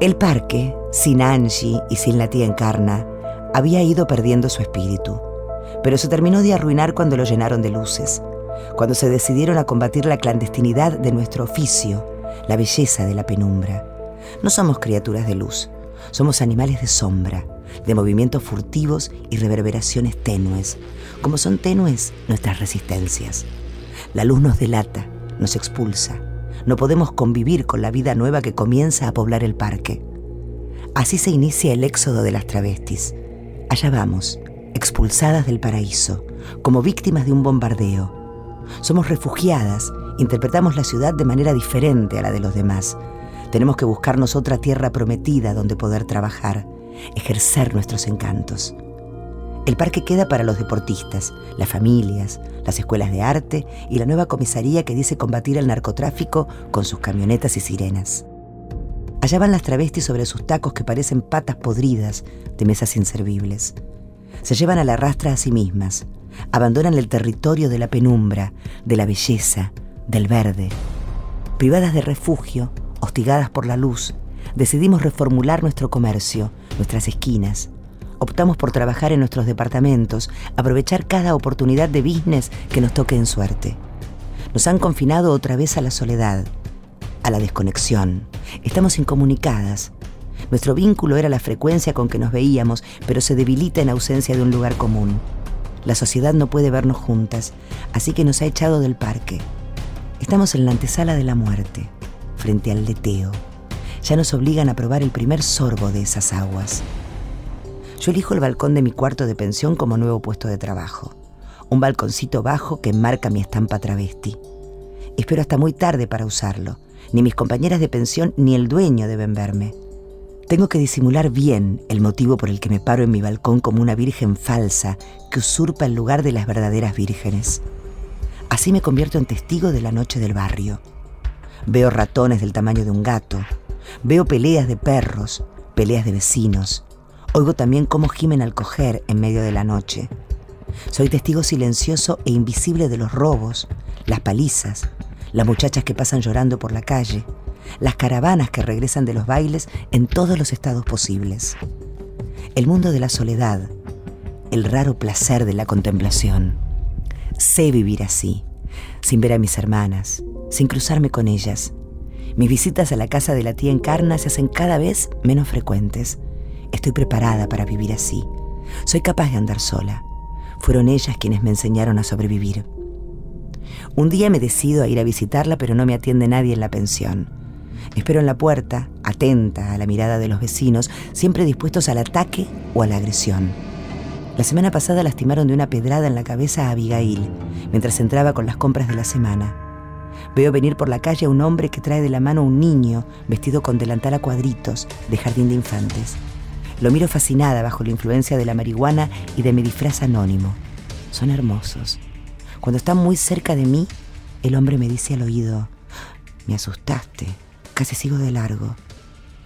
El parque, sin Angie y sin la tía Encarna, había ido perdiendo su espíritu, pero se terminó de arruinar cuando lo llenaron de luces, cuando se decidieron a combatir la clandestinidad de nuestro oficio, la belleza de la penumbra. No somos criaturas de luz, somos animales de sombra, de movimientos furtivos y reverberaciones tenues, como son tenues nuestras resistencias. La luz nos delata, nos expulsa, no podemos convivir con la vida nueva que comienza a poblar el parque. Así se inicia el éxodo de las travestis. Allá vamos, expulsadas del paraíso, como víctimas de un bombardeo. Somos refugiadas, interpretamos la ciudad de manera diferente a la de los demás. Tenemos que buscarnos otra tierra prometida donde poder trabajar, ejercer nuestros encantos. El parque queda para los deportistas, las familias, las escuelas de arte y la nueva comisaría que dice combatir el narcotráfico con sus camionetas y sirenas. Allá van las travestis sobre sus tacos que parecen patas podridas de mesas inservibles. Se llevan a la rastra a sí mismas, abandonan el territorio de la penumbra, de la belleza, del verde. Privadas de refugio, hostigadas por la luz, decidimos reformular nuestro comercio, nuestras esquinas, optamos por trabajar en nuestros departamentos, aprovechar cada oportunidad de business que nos toque en suerte. Nos han confinado otra vez a la soledad, a la desconexión. Estamos incomunicadas. Nuestro vínculo era la frecuencia con que nos veíamos, pero se debilita en ausencia de un lugar común. La sociedad no puede vernos juntas, así que nos ha echado del parque. Estamos en la antesala de la muerte, frente al leteo. Ya nos obligan a probar el primer sorbo de esas aguas. Yo elijo el balcón de mi cuarto de pensión como nuevo puesto de trabajo. Un balconcito bajo que marca mi estampa travesti. Espero hasta muy tarde para usarlo. Ni mis compañeras de pensión ni el dueño deben verme. Tengo que disimular bien el motivo por el que me paro en mi balcón como una virgen falsa que usurpa el lugar de las verdaderas vírgenes. Así me convierto en testigo de la noche del barrio. Veo ratones del tamaño de un gato. Veo peleas de perros, peleas de vecinos, Oigo también cómo gimen al coger en medio de la noche. Soy testigo silencioso e invisible de los robos, las palizas, las muchachas que pasan llorando por la calle, las caravanas que regresan de los bailes en todos los estados posibles. El mundo de la soledad, el raro placer de la contemplación. Sé vivir así, sin ver a mis hermanas, sin cruzarme con ellas. Mis visitas a la casa de la tía Encarna se hacen cada vez menos frecuentes Estoy preparada para vivir así. Soy capaz de andar sola. Fueron ellas quienes me enseñaron a sobrevivir. Un día me decido a ir a visitarla, pero no me atiende nadie en la pensión. Espero en la puerta, atenta a la mirada de los vecinos, siempre dispuestos al ataque o a la agresión. La semana pasada lastimaron de una pedrada en la cabeza a Abigail, mientras entraba con las compras de la semana. Veo venir por la calle a un hombre que trae de la mano un niño vestido con delantal a cuadritos de jardín de infantes. Lo miro fascinada bajo la influencia de la marihuana y de mi disfraz anónimo. Son hermosos. Cuando están muy cerca de mí, el hombre me dice al oído, me asustaste, casi sigo de largo.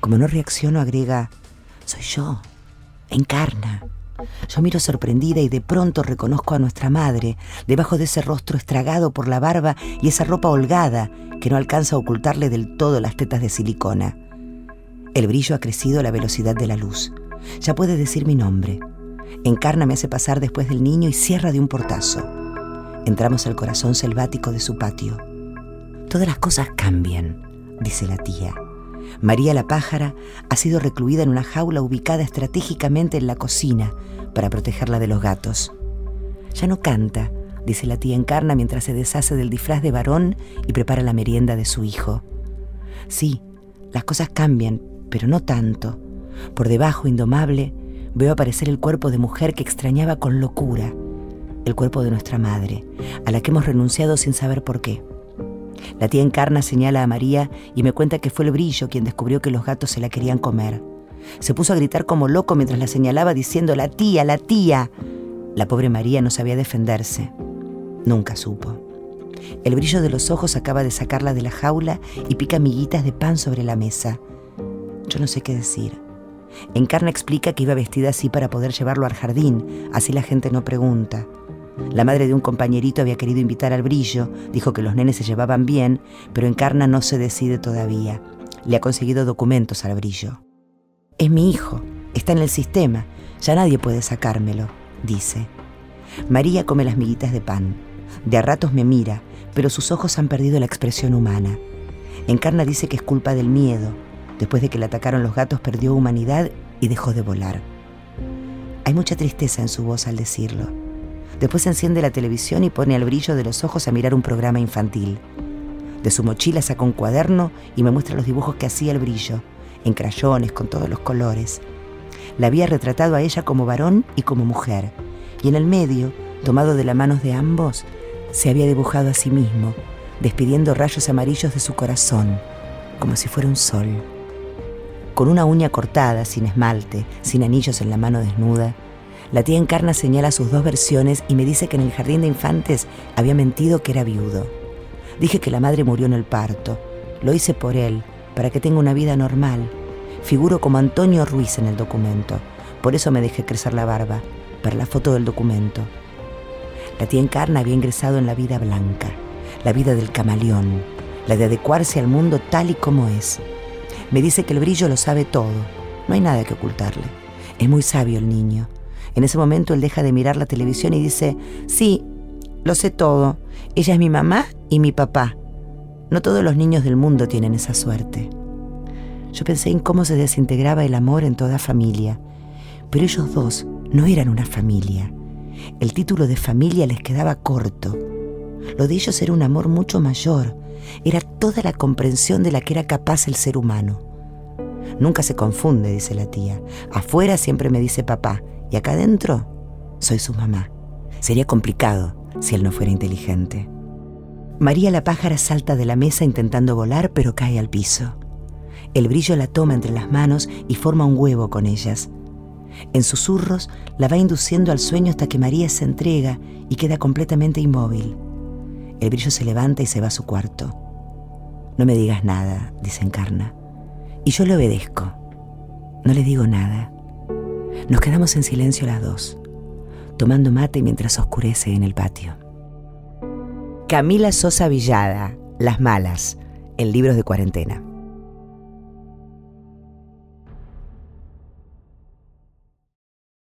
Como no reacciono, agrega, soy yo, encarna. Yo miro sorprendida y de pronto reconozco a nuestra madre, debajo de ese rostro estragado por la barba y esa ropa holgada que no alcanza a ocultarle del todo las tetas de silicona. El brillo ha crecido a la velocidad de la luz. Ya puede decir mi nombre. Encarna me hace pasar después del niño y cierra de un portazo. Entramos al corazón selvático de su patio. Todas las cosas cambian, dice la tía. María la pájara ha sido recluida en una jaula ubicada estratégicamente en la cocina para protegerla de los gatos. Ya no canta, dice la tía Encarna mientras se deshace del disfraz de varón y prepara la merienda de su hijo. Sí, las cosas cambian, pero no tanto. Por debajo, indomable, veo aparecer el cuerpo de mujer que extrañaba con locura, el cuerpo de nuestra madre, a la que hemos renunciado sin saber por qué. La tía Encarna señala a María y me cuenta que fue el brillo quien descubrió que los gatos se la querían comer. Se puso a gritar como loco mientras la señalaba diciendo, la tía, la tía. La pobre María no sabía defenderse. Nunca supo. El brillo de los ojos acaba de sacarla de la jaula y pica miguitas de pan sobre la mesa. Yo no sé qué decir. Encarna explica que iba vestida así para poder llevarlo al jardín, así la gente no pregunta. La madre de un compañerito había querido invitar al brillo, dijo que los nenes se llevaban bien, pero Encarna no se decide todavía. le ha conseguido documentos al brillo. Es mi hijo, está en el sistema, ya nadie puede sacármelo, dice. María come las miguitas de pan. De a ratos me mira, pero sus ojos han perdido la expresión humana. Encarna dice que es culpa del miedo. Después de que le atacaron los gatos perdió humanidad y dejó de volar. Hay mucha tristeza en su voz al decirlo. Después enciende la televisión y pone al brillo de los ojos a mirar un programa infantil. De su mochila saca un cuaderno y me muestra los dibujos que hacía el brillo, en crayones, con todos los colores. La había retratado a ella como varón y como mujer, y en el medio, tomado de las manos de ambos, se había dibujado a sí mismo, despidiendo rayos amarillos de su corazón, como si fuera un sol. Con una uña cortada, sin esmalte, sin anillos en la mano desnuda, la tía Encarna señala sus dos versiones y me dice que en el jardín de infantes había mentido que era viudo. Dije que la madre murió en el parto. Lo hice por él, para que tenga una vida normal. Figuro como Antonio Ruiz en el documento. Por eso me dejé crecer la barba, para la foto del documento. La tía Encarna había ingresado en la vida blanca, la vida del camaleón, la de adecuarse al mundo tal y como es. Me dice que el brillo lo sabe todo, no hay nada que ocultarle. Es muy sabio el niño. En ese momento él deja de mirar la televisión y dice, sí, lo sé todo. Ella es mi mamá y mi papá. No todos los niños del mundo tienen esa suerte. Yo pensé en cómo se desintegraba el amor en toda familia, pero ellos dos no eran una familia. El título de familia les quedaba corto. Lo de ellos era un amor mucho mayor, era toda la comprensión de la que era capaz el ser humano. Nunca se confunde, dice la tía. Afuera siempre me dice papá y acá adentro soy su mamá. Sería complicado si él no fuera inteligente. María la pájara salta de la mesa intentando volar, pero cae al piso. El brillo la toma entre las manos y forma un huevo con ellas. En susurros la va induciendo al sueño hasta que María se entrega y queda completamente inmóvil. El brillo se levanta y se va a su cuarto. No me digas nada, dice Encarna. Y yo le obedezco. No le digo nada. Nos quedamos en silencio las dos, tomando mate mientras oscurece en el patio. Camila Sosa Villada, Las Malas, en libros de cuarentena.